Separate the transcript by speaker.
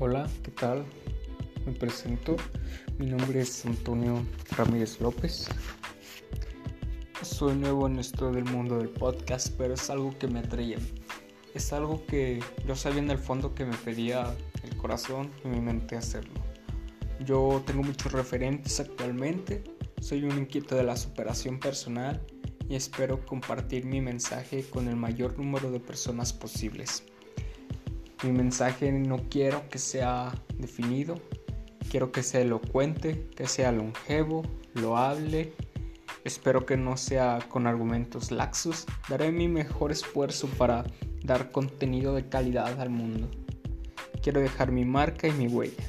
Speaker 1: Hola, ¿qué tal? Me presento. Mi nombre es Antonio Ramírez López. Soy nuevo en esto del mundo del podcast, pero es algo que me atraía. Es algo que yo sabía en el fondo que me pedía el corazón y mi mente hacerlo. Yo tengo muchos referentes actualmente. Soy un inquieto de la superación personal y espero compartir mi mensaje con el mayor número de personas posibles. Mi mensaje no quiero que sea definido, quiero que sea elocuente, que sea longevo, loable. Espero que no sea con argumentos laxos. Daré mi mejor esfuerzo para dar contenido de calidad al mundo. Quiero dejar mi marca y mi huella.